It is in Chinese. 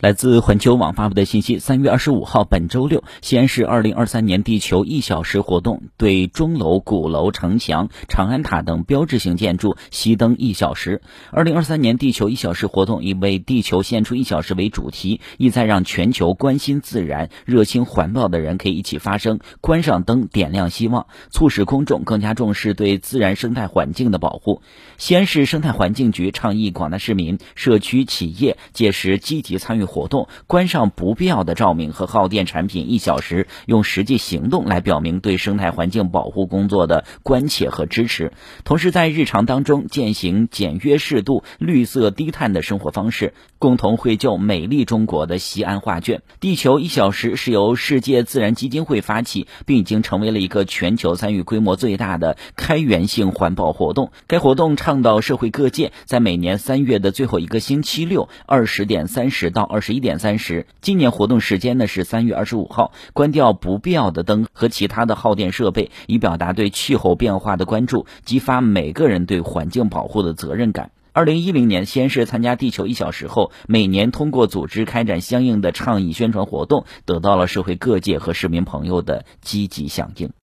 来自环球网发布的信息，三月二十五号，本周六，西安市二零二三年地球一小时活动对钟楼、鼓楼、城墙、长安塔等标志性建筑熄灯一小时。二零二三年地球一小时活动以“为地球献出一小时”为主题，意在让全球关心自然、热心环保的人可以一起发声，关上灯，点亮希望，促使公众更加重视对自然生态环境的保护。西安市生态环境局倡议广大市民、社区企业届时积极参与。活动关上不必要的照明和耗电产品一小时，用实际行动来表明对生态环境保护工作的关切和支持。同时，在日常当中践行简约适度、绿色低碳的生活方式，共同绘就美丽中国的西安画卷。地球一小时是由世界自然基金会发起，并已经成为了一个全球参与规模最大的开源性环保活动。该活动倡导社会各界在每年三月的最后一个星期六二十点三十到二。十一点三十，今年活动时间呢是三月二十五号。关掉不必要的灯和其他的耗电设备，以表达对气候变化的关注，激发每个人对环境保护的责任感。二零一零年，西安市参加地球一小时后，每年通过组织开展相应的倡议宣传活动，得到了社会各界和市民朋友的积极响应。